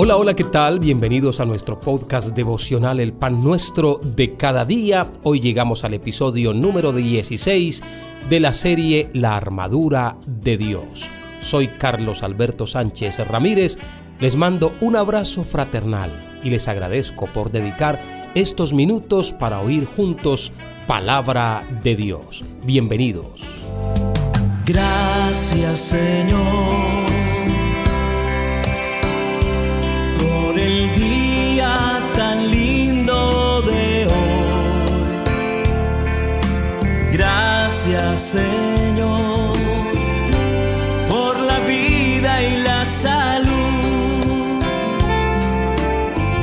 Hola, hola, ¿qué tal? Bienvenidos a nuestro podcast devocional El Pan Nuestro de cada día. Hoy llegamos al episodio número 16 de la serie La Armadura de Dios. Soy Carlos Alberto Sánchez Ramírez. Les mando un abrazo fraternal y les agradezco por dedicar estos minutos para oír juntos palabra de Dios. Bienvenidos. Gracias Señor Señor por la vida y la salud.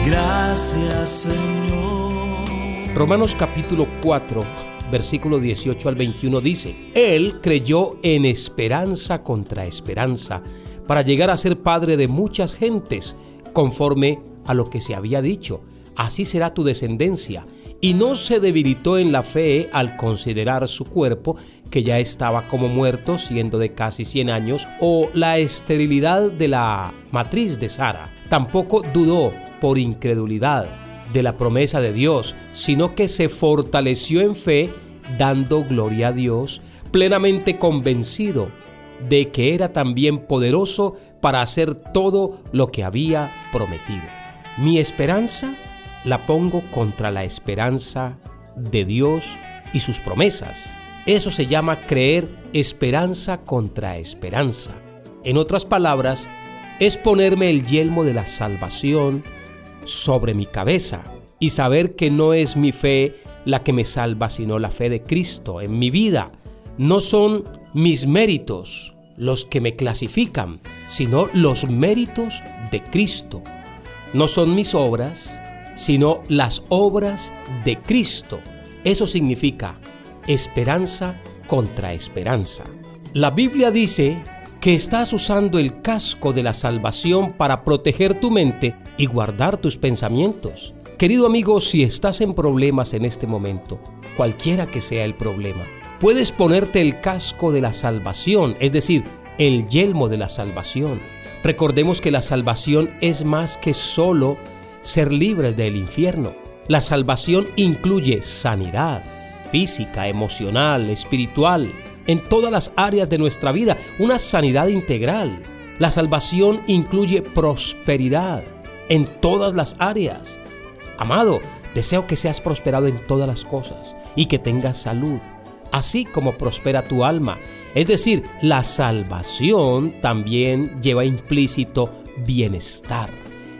Gracias Señor. Romanos capítulo 4 versículo 18 al 21 dice, Él creyó en esperanza contra esperanza para llegar a ser padre de muchas gentes conforme a lo que se había dicho. Así será tu descendencia. Y no se debilitó en la fe al considerar su cuerpo, que ya estaba como muerto, siendo de casi 100 años, o la esterilidad de la matriz de Sara. Tampoco dudó por incredulidad de la promesa de Dios, sino que se fortaleció en fe, dando gloria a Dios, plenamente convencido de que era también poderoso para hacer todo lo que había prometido. Mi esperanza la pongo contra la esperanza de Dios y sus promesas. Eso se llama creer esperanza contra esperanza. En otras palabras, es ponerme el yelmo de la salvación sobre mi cabeza y saber que no es mi fe la que me salva, sino la fe de Cristo en mi vida. No son mis méritos los que me clasifican, sino los méritos de Cristo. No son mis obras, sino las obras de Cristo. Eso significa esperanza contra esperanza. La Biblia dice que estás usando el casco de la salvación para proteger tu mente y guardar tus pensamientos. Querido amigo, si estás en problemas en este momento, cualquiera que sea el problema, puedes ponerte el casco de la salvación, es decir, el yelmo de la salvación. Recordemos que la salvación es más que solo ser libres del infierno. La salvación incluye sanidad física, emocional, espiritual, en todas las áreas de nuestra vida, una sanidad integral. La salvación incluye prosperidad en todas las áreas. Amado, deseo que seas prosperado en todas las cosas y que tengas salud, así como prospera tu alma. Es decir, la salvación también lleva implícito bienestar,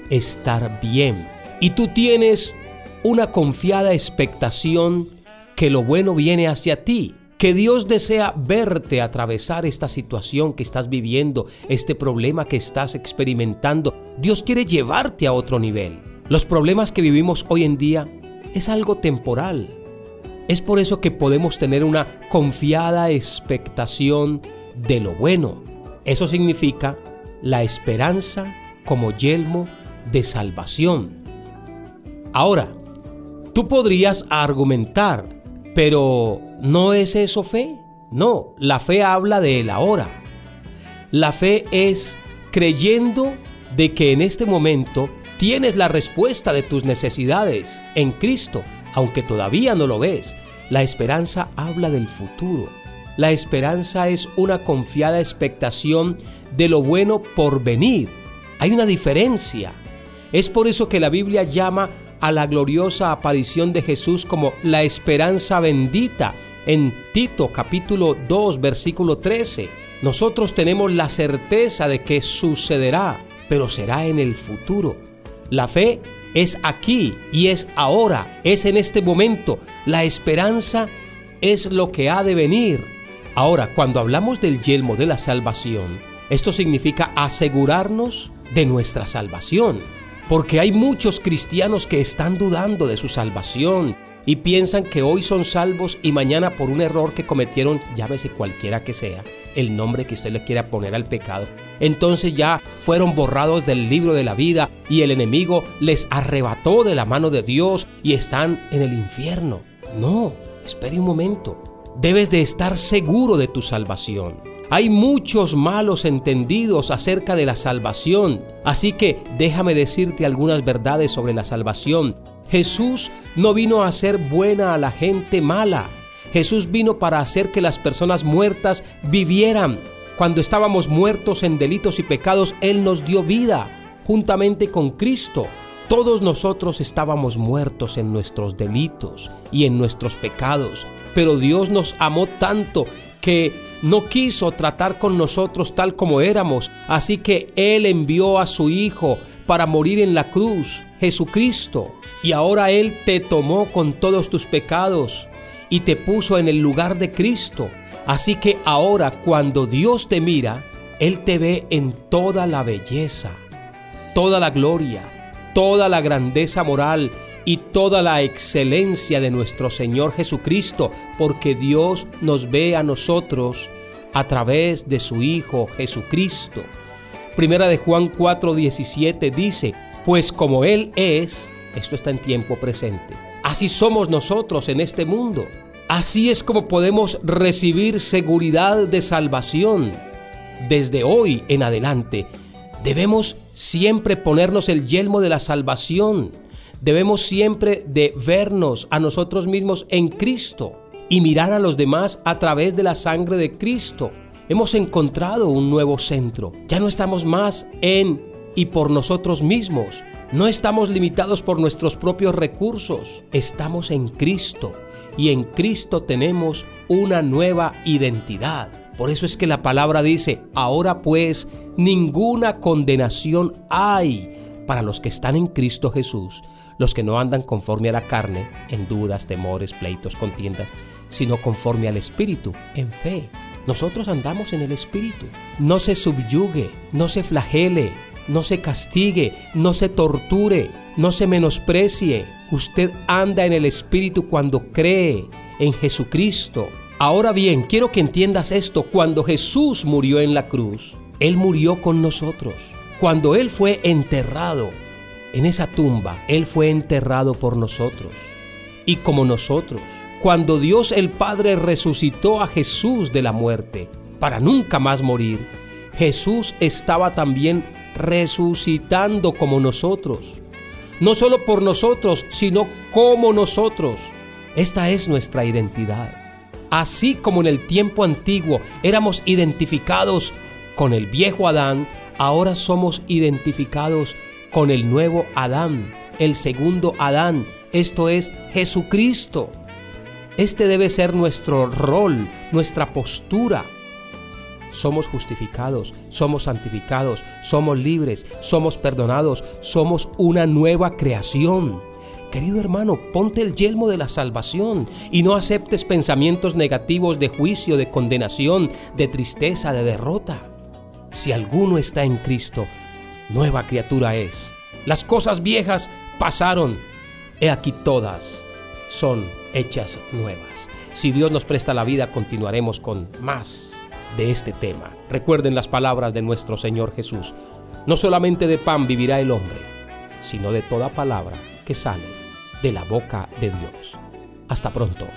estar bien. Y tú tienes una confiada expectación que lo bueno viene hacia ti, que Dios desea verte atravesar esta situación que estás viviendo, este problema que estás experimentando. Dios quiere llevarte a otro nivel. Los problemas que vivimos hoy en día es algo temporal, es por eso que podemos tener una confiada expectación de lo bueno. Eso significa la esperanza como yelmo de salvación. Ahora, tú podrías argumentar, pero ¿no es eso fe? No, la fe habla de el ahora. La fe es creyendo de que en este momento tienes la respuesta de tus necesidades en Cristo aunque todavía no lo ves. La esperanza habla del futuro. La esperanza es una confiada expectación de lo bueno por venir. Hay una diferencia. Es por eso que la Biblia llama a la gloriosa aparición de Jesús como la esperanza bendita en Tito capítulo 2 versículo 13. Nosotros tenemos la certeza de que sucederá, pero será en el futuro. La fe es aquí y es ahora, es en este momento. La esperanza es lo que ha de venir. Ahora, cuando hablamos del yelmo de la salvación, esto significa asegurarnos de nuestra salvación. Porque hay muchos cristianos que están dudando de su salvación y piensan que hoy son salvos y mañana por un error que cometieron, llámese cualquiera que sea, el nombre que usted le quiera poner al pecado, entonces ya fueron borrados del libro de la vida y el enemigo les arrebató de la mano de Dios y están en el infierno. No, espere un momento. Debes de estar seguro de tu salvación. Hay muchos malos entendidos acerca de la salvación, así que déjame decirte algunas verdades sobre la salvación. Jesús no vino a hacer buena a la gente mala. Jesús vino para hacer que las personas muertas vivieran. Cuando estábamos muertos en delitos y pecados, Él nos dio vida juntamente con Cristo. Todos nosotros estábamos muertos en nuestros delitos y en nuestros pecados, pero Dios nos amó tanto que no quiso tratar con nosotros tal como éramos, así que Él envió a su Hijo para morir en la cruz, Jesucristo, y ahora Él te tomó con todos tus pecados y te puso en el lugar de Cristo. Así que ahora cuando Dios te mira, Él te ve en toda la belleza, toda la gloria, toda la grandeza moral y toda la excelencia de nuestro Señor Jesucristo, porque Dios nos ve a nosotros a través de su Hijo Jesucristo. Primera de Juan 4:17 dice, pues como Él es, esto está en tiempo presente, así somos nosotros en este mundo. Así es como podemos recibir seguridad de salvación. Desde hoy en adelante, debemos siempre ponernos el yelmo de la salvación. Debemos siempre de vernos a nosotros mismos en Cristo y mirar a los demás a través de la sangre de Cristo. Hemos encontrado un nuevo centro. Ya no estamos más en y por nosotros mismos. No estamos limitados por nuestros propios recursos. Estamos en Cristo y en Cristo tenemos una nueva identidad. Por eso es que la palabra dice, ahora pues ninguna condenación hay para los que están en Cristo Jesús, los que no andan conforme a la carne, en dudas, temores, pleitos, contiendas, sino conforme al Espíritu, en fe. Nosotros andamos en el Espíritu. No se subyugue, no se flagele, no se castigue, no se torture, no se menosprecie. Usted anda en el Espíritu cuando cree en Jesucristo. Ahora bien, quiero que entiendas esto. Cuando Jesús murió en la cruz, Él murió con nosotros. Cuando Él fue enterrado en esa tumba, Él fue enterrado por nosotros. Y como nosotros, cuando Dios el Padre resucitó a Jesús de la muerte para nunca más morir, Jesús estaba también resucitando como nosotros. No solo por nosotros, sino como nosotros. Esta es nuestra identidad. Así como en el tiempo antiguo éramos identificados con el viejo Adán, ahora somos identificados con el nuevo Adán, el segundo Adán, esto es Jesucristo. Este debe ser nuestro rol, nuestra postura somos justificados, somos santificados, somos libres, somos perdonados, somos una nueva creación. Querido hermano, ponte el yelmo de la salvación y no aceptes pensamientos negativos de juicio, de condenación, de tristeza, de derrota. Si alguno está en Cristo, nueva criatura es. Las cosas viejas pasaron, he aquí todas son hechas nuevas. Si Dios nos presta la vida, continuaremos con más de este tema. Recuerden las palabras de nuestro Señor Jesús. No solamente de pan vivirá el hombre, sino de toda palabra que sale de la boca de Dios. Hasta pronto.